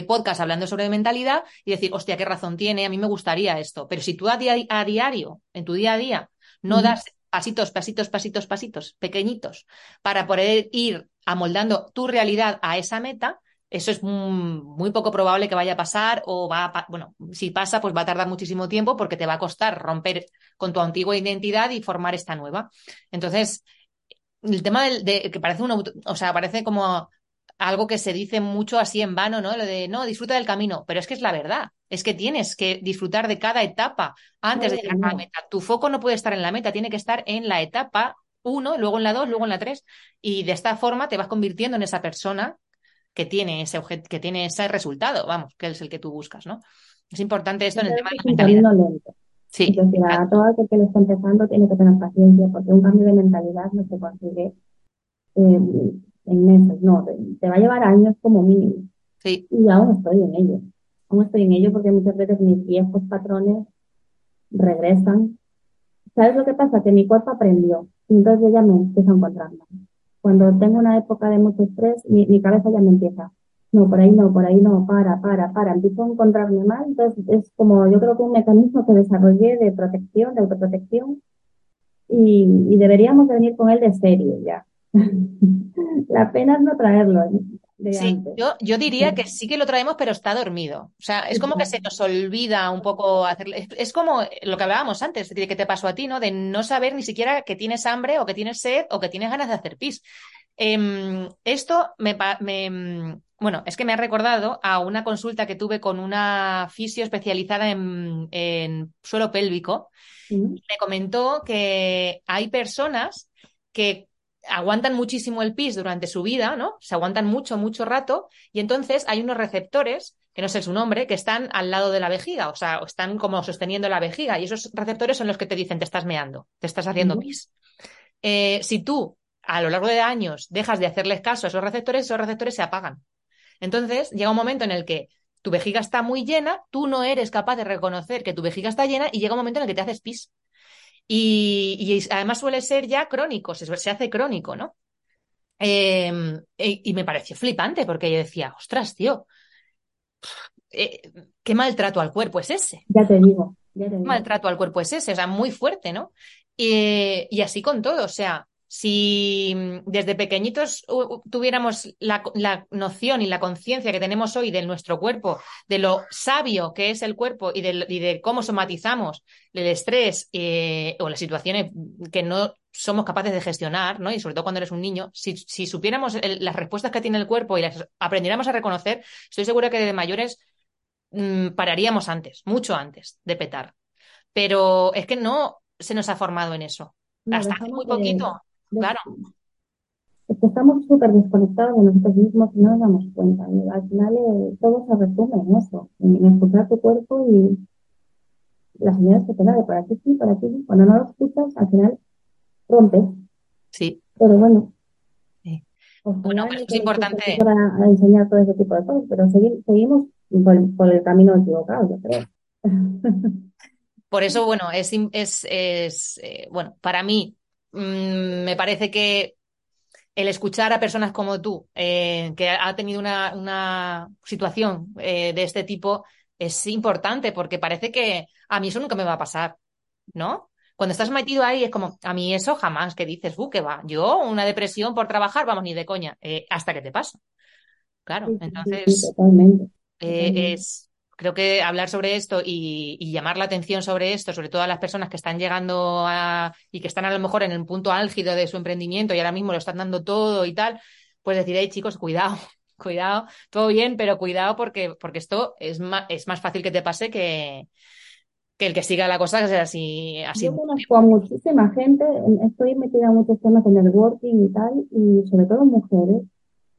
podcast hablando sobre mentalidad y decir, hostia, qué razón tiene, a mí me gustaría esto. Pero si tú a, di a diario, en tu día a día, no das pasitos, pasitos, pasitos, pasitos, pequeñitos, para poder ir amoldando tu realidad a esa meta, eso es muy poco probable que vaya a pasar o va a, bueno, si pasa, pues va a tardar muchísimo tiempo porque te va a costar romper con tu antigua identidad y formar esta nueva. Entonces, el tema de, de que parece un, o sea, parece como algo que se dice mucho así en vano, ¿no? Lo de, no, disfruta del camino, pero es que es la verdad, es que tienes que disfrutar de cada etapa antes de llegar a la meta. Tu foco no puede estar en la meta, tiene que estar en la etapa uno, luego en la dos, luego en la tres, y de esta forma te vas convirtiendo en esa persona que tiene ese objeto, que tiene ese resultado, vamos, que es el que tú buscas, ¿no? Es importante esto en el tema de la mentalidad. Lento. Sí. Es decir, a todo aquel que lo está empezando tiene que tener paciencia, porque un cambio de mentalidad no se consigue eh, en meses, no, te, te, va a llevar años como mínimo. Sí. Y aún estoy en ello. Aún estoy en ello porque muchas veces mis viejos patrones regresan. ¿Sabes lo que pasa? Que mi cuerpo aprendió. Y entonces yo ya me empiezo a encontrar. Cuando tengo una época de mucho estrés, mi, mi cabeza ya me empieza. No, por ahí no, por ahí no, para, para, para. Empiezo a encontrarme mal. Entonces es como, yo creo que un mecanismo que desarrollé de protección, de autoprotección. Y, y deberíamos de venir con él de serie ya la pena es no traerlo. Sí, yo, yo, diría que sí que lo traemos, pero está dormido. O sea, es como que se nos olvida un poco hacerlo. Es, es, como lo que hablábamos antes, de que te pasó a ti, ¿no? De no saber ni siquiera que tienes hambre o que tienes sed o que tienes ganas de hacer pis. Eh, esto me, me, bueno, es que me ha recordado a una consulta que tuve con una fisio especializada en, en suelo pélvico. ¿Sí? Me comentó que hay personas que aguantan muchísimo el pis durante su vida, ¿no? Se aguantan mucho, mucho rato, y entonces hay unos receptores, que no sé su nombre, que están al lado de la vejiga, o sea, están como sosteniendo la vejiga, y esos receptores son los que te dicen, te estás meando, te estás haciendo pis. Eh, si tú, a lo largo de años, dejas de hacerles caso a esos receptores, esos receptores se apagan. Entonces, llega un momento en el que tu vejiga está muy llena, tú no eres capaz de reconocer que tu vejiga está llena, y llega un momento en el que te haces pis. Y, y, además suele ser ya crónico, se, se hace crónico, ¿no? Eh, y, y, me pareció flipante porque yo decía, ostras, tío, eh, qué maltrato al cuerpo es ese. Ya te digo, ya te digo. Qué maltrato al cuerpo es ese, o sea, muy fuerte, ¿no? Y, y así con todo, o sea, si desde pequeñitos tuviéramos la, la noción y la conciencia que tenemos hoy de nuestro cuerpo, de lo sabio que es el cuerpo y de, y de cómo somatizamos el estrés eh, o las situaciones que no somos capaces de gestionar, ¿no? Y sobre todo cuando eres un niño, si, si supiéramos el, las respuestas que tiene el cuerpo y las aprendiéramos a reconocer, estoy segura que de mayores mmm, pararíamos antes, mucho antes de petar. Pero es que no se nos ha formado en eso. No, Hasta hace muy poquito. Claro. Es que estamos súper desconectados de nosotros mismos y no nos damos cuenta. Y al final eh, todo se resume en eso, en, en, escuchar tu cuerpo y las señales que te da de para aquí sí, para sí. Cuando no lo escuchas, al final rompes. Sí. Pero bueno. Sí. Bueno, pues es importante. Para enseñar todo ese tipo de cosas, pero segui seguimos por, por, el camino equivocado, yo creo. Por eso, bueno, es, es, es eh, bueno, para mí mmm, me parece que el escuchar a personas como tú, eh, que ha tenido una, una situación eh, de este tipo, es importante porque parece que a mí eso nunca me va a pasar, ¿no? Cuando estás metido ahí es como, a mí eso jamás, que dices, uh, que va, yo una depresión por trabajar, vamos, ni de coña, eh, hasta que te pasa. Claro, entonces sí, totalmente. totalmente. es, creo que hablar sobre esto y, y, llamar la atención sobre esto, sobre todo a las personas que están llegando a, y que están a lo mejor en el punto álgido de su emprendimiento y ahora mismo lo están dando todo y tal, pues decir, hey chicos, cuidado, cuidado, todo bien, pero cuidado porque, porque esto es más, es más fácil que te pase que, que el que siga la cosa que sea así. así. Yo conozco a muchísima gente, estoy metida en muchos temas de networking y tal, y sobre todo mujeres.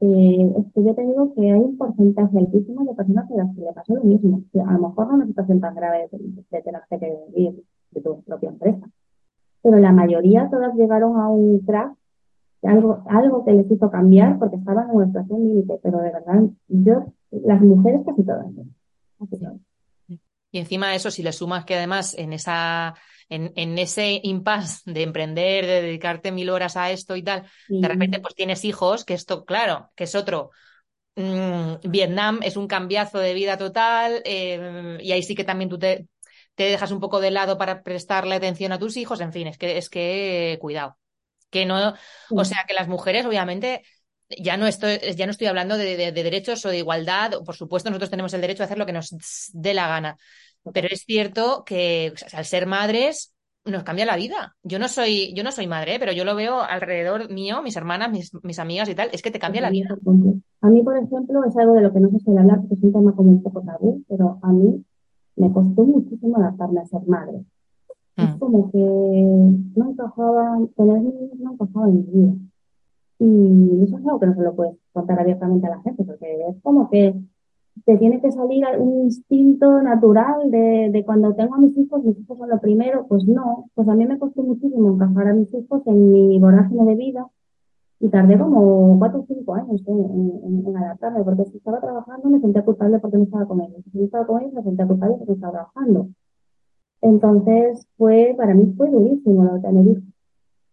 Eh, es que yo te digo que hay un porcentaje altísimo de personas a las que le pasó lo mismo. a lo mejor no una situación tan grave de, de tener que vivir de tu propia empresa, pero la mayoría todas llegaron a un crack algo, algo que les hizo cambiar porque estaban en una situación límite, pero de verdad, yo, las mujeres casi todas. Y encima de eso, si le sumas que además en esa, en, en ese impasse de emprender, de dedicarte mil horas a esto y tal, de repente pues tienes hijos, que esto, claro, que es otro. Mm, Vietnam es un cambiazo de vida total, eh, y ahí sí que también tú te, te dejas un poco de lado para prestarle atención a tus hijos, en fin, es que, es que cuidado. Que no, o sea, que las mujeres, obviamente, ya no estoy, ya no estoy hablando de, derechos o de igualdad. Por supuesto, nosotros tenemos el derecho a hacer lo que nos dé la gana. Pero es cierto que al ser madres nos cambia la vida. Yo no soy, yo no soy madre, pero yo lo veo alrededor mío, mis hermanas, mis, mis amigas y tal, es que te cambia la vida. A mí, por ejemplo, es algo de lo que no se suele hablar porque es un tema como un poco tabú, pero a mí me costó muchísimo adaptarme a ser madre. Es mm. como que no encajaba, tener niños no encajaba en mi vida. Y eso es algo que no se lo puedes contar abiertamente a la gente, porque es como que te tiene que salir un instinto natural de, de cuando tengo a mis hijos, mis hijos son lo primero, pues no, pues a mí me costó muchísimo encajar a mis hijos en mi vorágine de vida y tardé como cuatro o cinco años en, en, adaptarme, porque si estaba trabajando me sentía culpable porque no estaba con ellos, si estaba con ellos me sentía culpable porque no estaba trabajando. Entonces fue, para mí fue durísimo lo de tener hijos.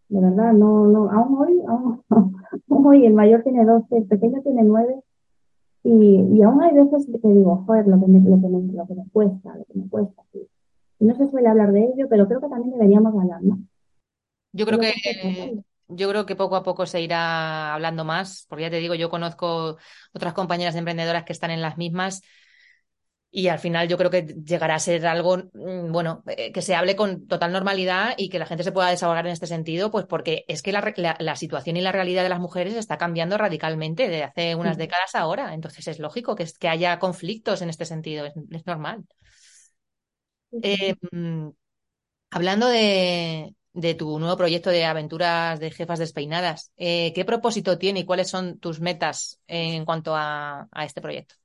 De verdad, no, no, aún hoy, aún, hoy el mayor tiene 12, el pequeño tiene 9 y, y aún hay veces que digo, joder, lo que me, lo que me, lo que me cuesta, lo que me cuesta. Y no se suele hablar de ello, pero creo que también deberíamos hablar, ¿no? Yo creo que, yo creo que poco a poco se irá hablando más, porque ya te digo, yo conozco otras compañeras emprendedoras que están en las mismas y al final yo creo que llegará a ser algo, mm, bueno, eh, que se hable con total normalidad y que la gente se pueda desahogar en este sentido, pues porque es que la, situación y la realidad de las mujeres está cambiando radicalmente de hace unas décadas ahora. Entonces es lógico que, que haya conflictos en este sentido, es, normal. Eh, mm, hablando de, tu nuevo proyecto de aventuras de jefas despeinadas, eh, ¿qué propósito tiene y cuáles son tus metas en cuanto a este proyecto?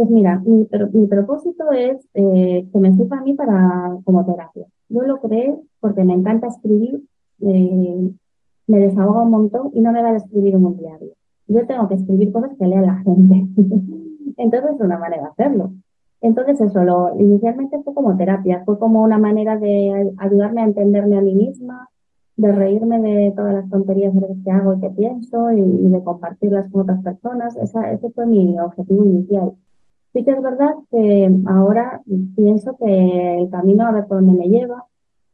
Pues mira, mi, mi propósito es eh, que me sirva a mí para, como terapia. Yo lo creé porque me encanta escribir, me desahoga un montón y no me da de escribir un diario. Yo tengo que escribir cosas que lea la gente. Entonces es una manera de hacerlo. Entonces eso, lo, inicialmente fue como terapia, fue como una manera de ayudarme a entenderme a mí misma, de reírme de todas las tonterías que hago y que pienso y, de compartirlas con otras personas. Esa, ese fue mi objetivo inicial. Sí que es verdad que ahora pienso que el camino a ver por dónde me lleva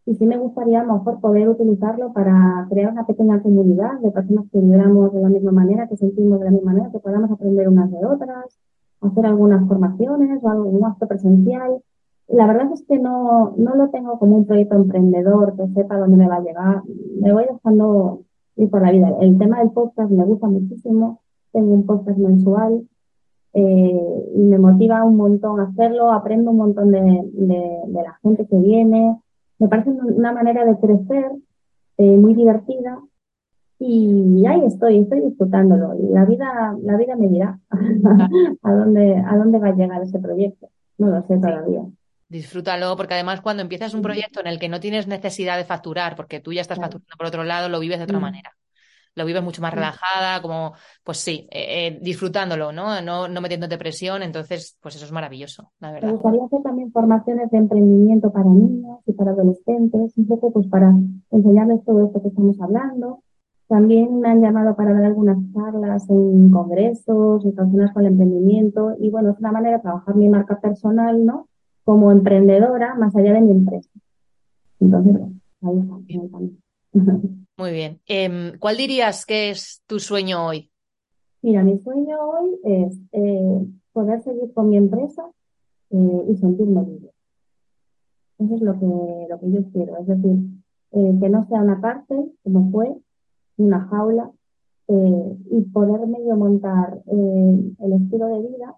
y sí me gustaría a lo mejor poder utilizarlo para crear una pequeña comunidad de personas que viviéramos de la misma manera, que sentimos de la misma manera, que podamos aprender unas de otras, hacer algunas formaciones o algún acto presencial. La verdad es que no, no lo tengo como un proyecto emprendedor que sepa dónde me va a llegar. Me voy dejando ir por la vida. El tema del podcast me gusta muchísimo. Tengo un podcast mensual eh, y me motiva un montón hacerlo, aprendo un montón de, de, la gente que viene, me parece una manera de crecer eh, muy divertida. Y ahí estoy, estoy disfrutándolo. Y la vida, la vida me dirá a dónde, a dónde va a llegar ese proyecto, no lo sé todavía. Disfrútalo, porque además cuando empiezas un proyecto en el que no tienes necesidad de facturar, porque tú ya estás facturando por otro lado, lo vives de otra manera lo vives mucho más relajada, como, pues sí, eh, eh, disfrutándolo, ¿no? ¿no? No metiéndote presión, entonces, pues eso es maravilloso, la verdad. Me gustaría hacer también formaciones de emprendimiento para niños y para adolescentes, un poco pues para enseñarles todo esto que estamos hablando. También me han llamado para dar algunas charlas en congresos relacionadas con el emprendimiento y bueno, es una manera de trabajar mi marca personal, ¿no? Como emprendedora más allá de mi empresa. Entonces, ahí está. Muy bien. Em, ¿Cuál dirías que es tu sueño hoy? Mira, mi sueño hoy es eh, poder seguir con mi empresa eh, y sentirme libre. Eso es lo que, lo que yo quiero. Es decir, eh, que no sea una cárcel, como fue, una jaula, y poder medio montar el estilo de vida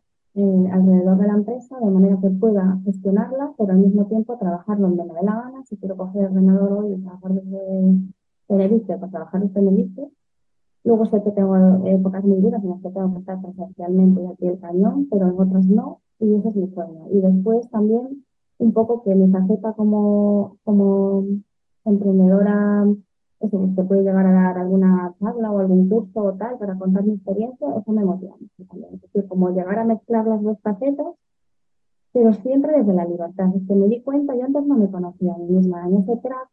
alrededor de la empresa de manera que pueda gestionarla, pero al mismo tiempo trabajar donde me dé la gana. Si quiero coger el ordenador hoy y trabajar desde Tenerife, pues trabajar desde Tenerife. Luego sé que tengo épocas muy duras en las que tengo que estar presencialmente aquí el cañón, pero en otras no, y ese es mi sueño. Y después también un poco que mi faceta como, como emprendedora eso, te puede llegar a dar alguna charla o algún curso o tal para contar mi experiencia, eso me emociona Es decir, como llegar a mezclar las dos facetas, pero siempre desde la libertad. Es que me di cuenta, yo antes no me conocía a mí misma, en ese track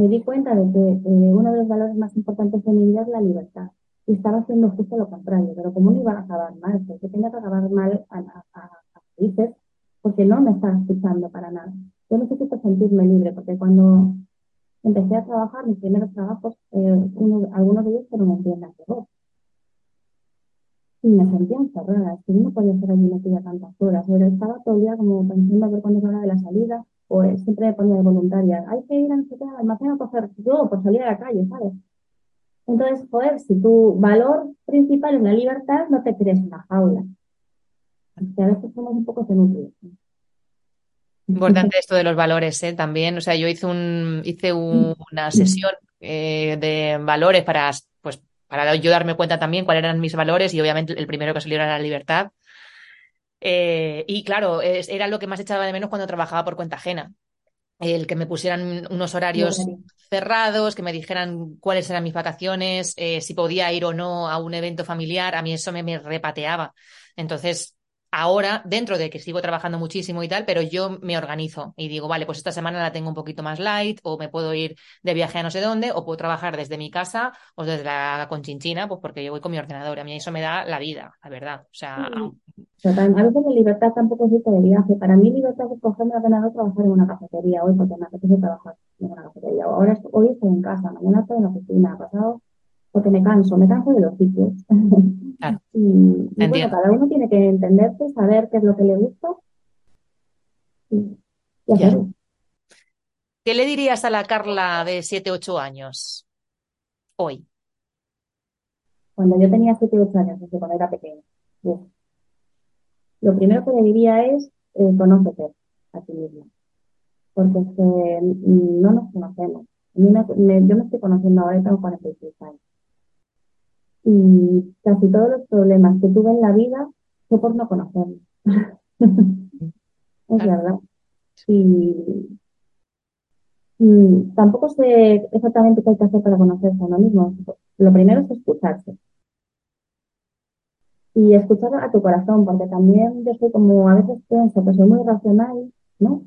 me di cuenta de que eh, uno de los valores más importantes de mi vida es la libertad. Y estaba haciendo justo lo contrario, pero como no iba a acabar mal, porque tenía que acabar mal a, a, porque no me estaba escuchando para nada. Yo necesito sentirme libre, porque cuando empecé a trabajar, mis primeros trabajos, eh, algunos de ellos fueron en tiendas de ropa. Y me sentía encerrada, es que no podía estar allí metida tantas horas, pero estaba todo el día como pensando a ver cuándo era de la salida, o siempre me ponía de voluntaria, hay que ir a al almacén a coger yo por salir a la calle, ¿sabes? Entonces, joder, si tu valor principal es la libertad, no te crees una jaula. Que a veces somos un poco inútiles. Importante esto de los valores, ¿eh? También, o sea, yo hice un, hice una sesión eh, de valores para, pues, para yo darme cuenta también cuáles eran mis valores y obviamente el primero que salió era la libertad. Eh, y claro, era lo que más echaba de menos cuando trabajaba por cuenta ajena. El que me pusieran unos horarios cerrados, que me dijeran cuáles eran mis vacaciones, eh, si podía ir o no a un evento familiar, a mí eso me, me repateaba. Entonces, ahora, dentro de que sigo trabajando muchísimo y tal, pero yo me organizo y digo, vale, pues esta semana la tengo un poquito más light, o me puedo ir de viaje a no sé dónde, o puedo trabajar desde mi casa o desde la conchinchina, pues porque yo voy con mi ordenador. A mí eso me da la vida, la verdad. O sea. A veces la libertad tampoco es de viaje. Para mí, libertad es cogerme el ordenador y trabajar en una cafetería hoy, porque me apetece trabajar en una cafetería. Ahora hoy estoy en casa, mañana estoy en la oficina, pasado porque me canso, me canso de los sitios. y, bueno, cada uno tiene que entenderse, saber qué es lo que le gusta y, ¿Qué le dirías a la Carla de 7, 8 años hoy? Cuando yo tenía 7, 8 años, desde cuando era pequeña. Lo primero que le diría es eh, conócete a ti misma. Porque es que no nos conocemos. yo me estoy conociendo ahora, tengo 46 años y casi todos los problemas que tuve en la vida fue por no conocerme. es verdad. Y, tampoco sé exactamente qué hay que hacer para conocerse a uno mismo. Lo primero es escucharse. Y escuchar a tu corazón, porque también yo soy como, a veces pienso que soy muy racional, ¿no?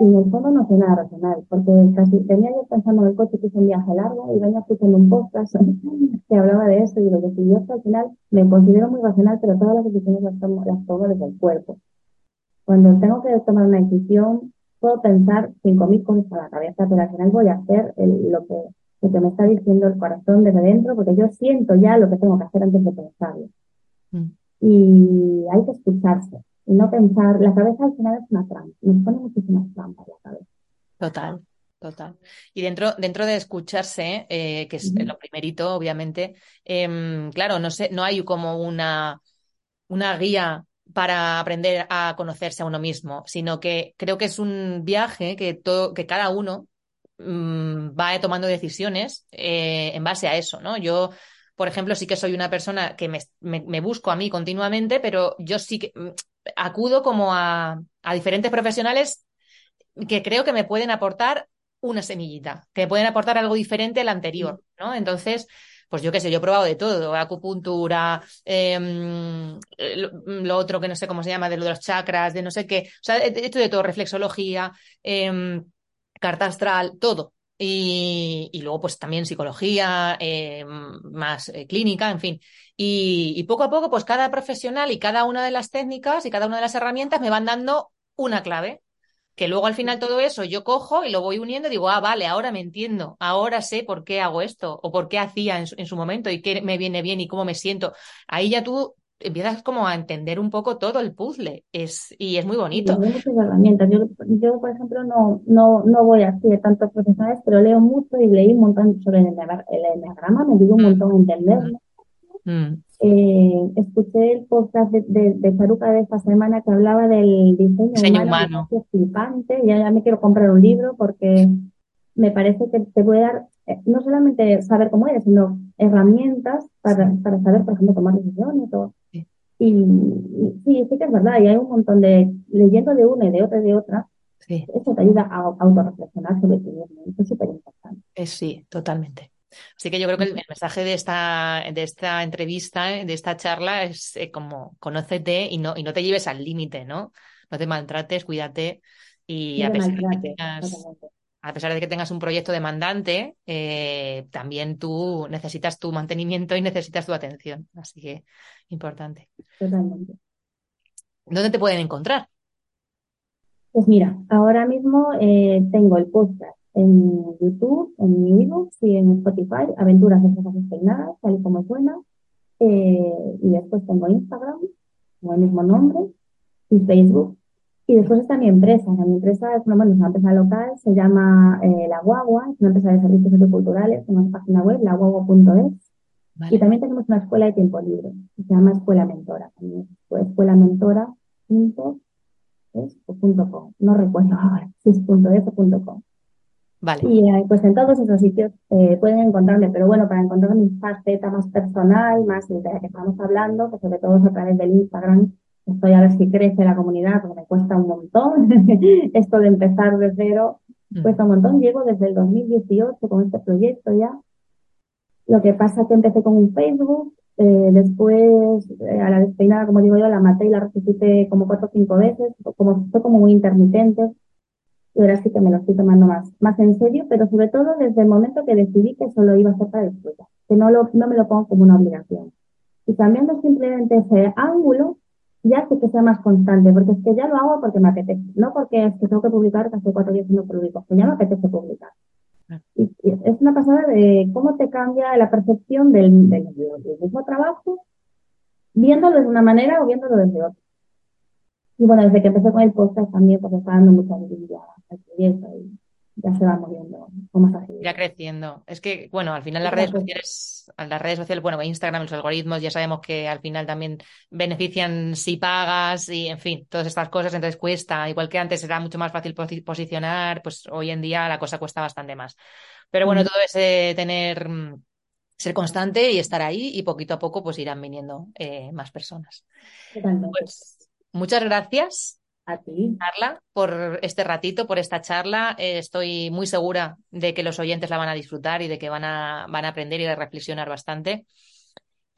Y en el fondo no sé nada racional, porque casi tenía yo pensando en el coche que hice un viaje largo y venía escuchando un podcast que hablaba de eso y digo que yo al final me considero muy racional, pero todas las decisiones las tomo, las tomo desde el cuerpo. Cuando tengo que tomar una decisión, puedo pensar cinco mil cosas a la cabeza, pero al final voy a hacer lo, que, lo que me está diciendo el corazón desde dentro, porque yo siento ya lo que tengo que hacer antes de pensarlo. Mm. Y hay que escucharse no pensar, la cabeza al final es una trampa, nos pone muchísimas trampas la cabeza. Total, total. Y dentro, dentro de escucharse, eh, que es lo primerito, obviamente, em, claro, no sé, no hay como una, una guía para aprender a conocerse a uno mismo, sino que creo que es un viaje que, todo, que cada uno mm, va tomando decisiones eh, en base a eso, ¿no? Yo por ejemplo, sí que soy una persona que me, busco a mí continuamente, pero yo sí que mm, acudo como a, diferentes profesionales que creo que me pueden aportar una semillita, que me pueden aportar algo diferente al anterior, ¿no? Entonces, pues yo qué sé, yo he probado de todo, acupuntura, em, lo, otro que no sé cómo se llama, de lo de los chakras, de no sé qué, o sea, esto de todo, reflexología, em, carta astral, todo. Y, luego, pues también psicología, eh, más eh, clínica, en fin. Y, poco a poco, pues cada profesional y cada una de las técnicas y cada una de las herramientas me van dando una clave. Que luego al final todo eso yo cojo y lo voy uniendo y digo, ah, vale, ahora me entiendo, ahora sé por qué hago esto o por qué hacía en su, momento y qué me viene bien y cómo me siento. Ahí ya tú empiezas como a entender un poco todo el puzzle es, y es muy bonito. muchas herramientas. Yo, yo, por ejemplo, no, no, no voy así de tantos profesores, pero leo mucho y leí un montón sobre el, el enneagrama, me ayudó un mm. montón a entenderlo. Mm. Eh, escuché el podcast de, de, de Charuca de esta semana que hablaba del diseño, humano, humano. flipante, ya, ya me quiero comprar un libro porque me parece que te puede dar eh, no solamente saber cómo eres, sino herramientas para, para saber, por ejemplo, tomar decisiones. O, y, sí, sí que es verdad, y hay un montón de, leyendo de una y de otra y de otra, sí. eso te ayuda a autorreflexionar sobre ti mismo, eso es súper importante. Eh, sí, totalmente. Así que yo creo que el, mensaje de esta, de esta entrevista, de esta charla, es eh, como conócete y no, y no te lleves al límite, ¿no? No te maltrates, cuídate y a pesar de que tengas, a pesar de que tengas un proyecto demandante, eh, también tú necesitas tu mantenimiento y necesitas tu atención. Así que importante. Totalmente. ¿Dónde te pueden encontrar? Pues mira, ahora mismo eh, tengo el podcast en YouTube, en mi y en Spotify, Aventuras de Cosas Peinadas, tal y como suena. Eh, y después tengo Instagram, con el mismo nombre, y Facebook, y después está mi empresa. mi empresa es una, bueno, es una empresa local, se llama eh, La Guagua, es una empresa de servicios socioculturales, en una página web, laguagua.es. Y también tenemos una escuela de tiempo libre, que se llama Escuela Mentora. También. Escuela Mentora. No recuerdo ahora, si es punto es o punto com. Vale. Y eh, pues en todos esos sitios eh, pueden encontrarme, pero bueno, para encontrar mi faceta más personal, más de la que estamos hablando, que sobre todo es a través del Instagram, Estoy a ver si crece la comunidad, porque me cuesta un montón. Esto de empezar de cero mm. cuesta un montón. Llevo desde el 2018 con este proyecto ya. Lo que pasa es que empecé con un Facebook, eh, después eh, a la despeinada, como digo yo, la maté y la resucité como cuatro o cinco veces, como, fue como muy intermitente. Y ahora sí que me lo estoy tomando más, más en serio, pero sobre todo desde el momento que decidí que solo iba a hacer para disfrutar, que no, lo, no me lo pongo como una obligación. Y cambiando simplemente ese ángulo, ya sé que sea más constante, porque es que ya lo hago porque me apetece, no porque es que tengo que publicar que hace cuatro días no publico, que ya me apetece publicar. Y, es una pasada de cómo te cambia la percepción del, del, mismo trabajo, viéndolo de una manera o viéndolo desde otra. Y bueno, desde que empecé con el podcast también, pues está dando mucha vida al proyecto y ya se va moviendo con más Ya creciendo. Es que, bueno, al final las redes sociales, las redes sociales, bueno, Instagram, los algoritmos, ya sabemos que al final también benefician si pagas y, en fin, todas estas cosas, entonces cuesta. Igual que antes era mucho más fácil posicionar, pues hoy en día la cosa cuesta bastante más. Pero bueno, todo es eh, tener, mm, ser constante y estar ahí y poquito a poco pues irán viniendo eh, más personas. Pues muchas gracias a ti. Carla, por este ratito, por esta charla. Eh, estoy muy segura de que los oyentes la van a disfrutar y de que van a, van a aprender y a reflexionar bastante.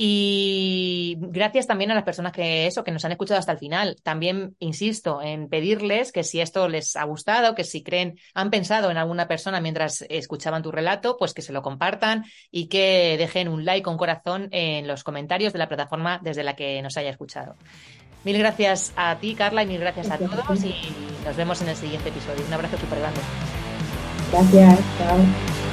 Y gracias también a las personas que eso, que nos han escuchado hasta el final. También insisto en pedirles que si esto les ha gustado, que si creen, han pensado en alguna persona mientras escuchaban tu relato, pues que se lo compartan y que dejen un like con corazón en los comentarios de la plataforma desde la que nos haya escuchado. Mil gracias a ti, Carla, y mil gracias a todos y nos vemos en el siguiente episodio. Un abrazo súper grande. Gracias, chao.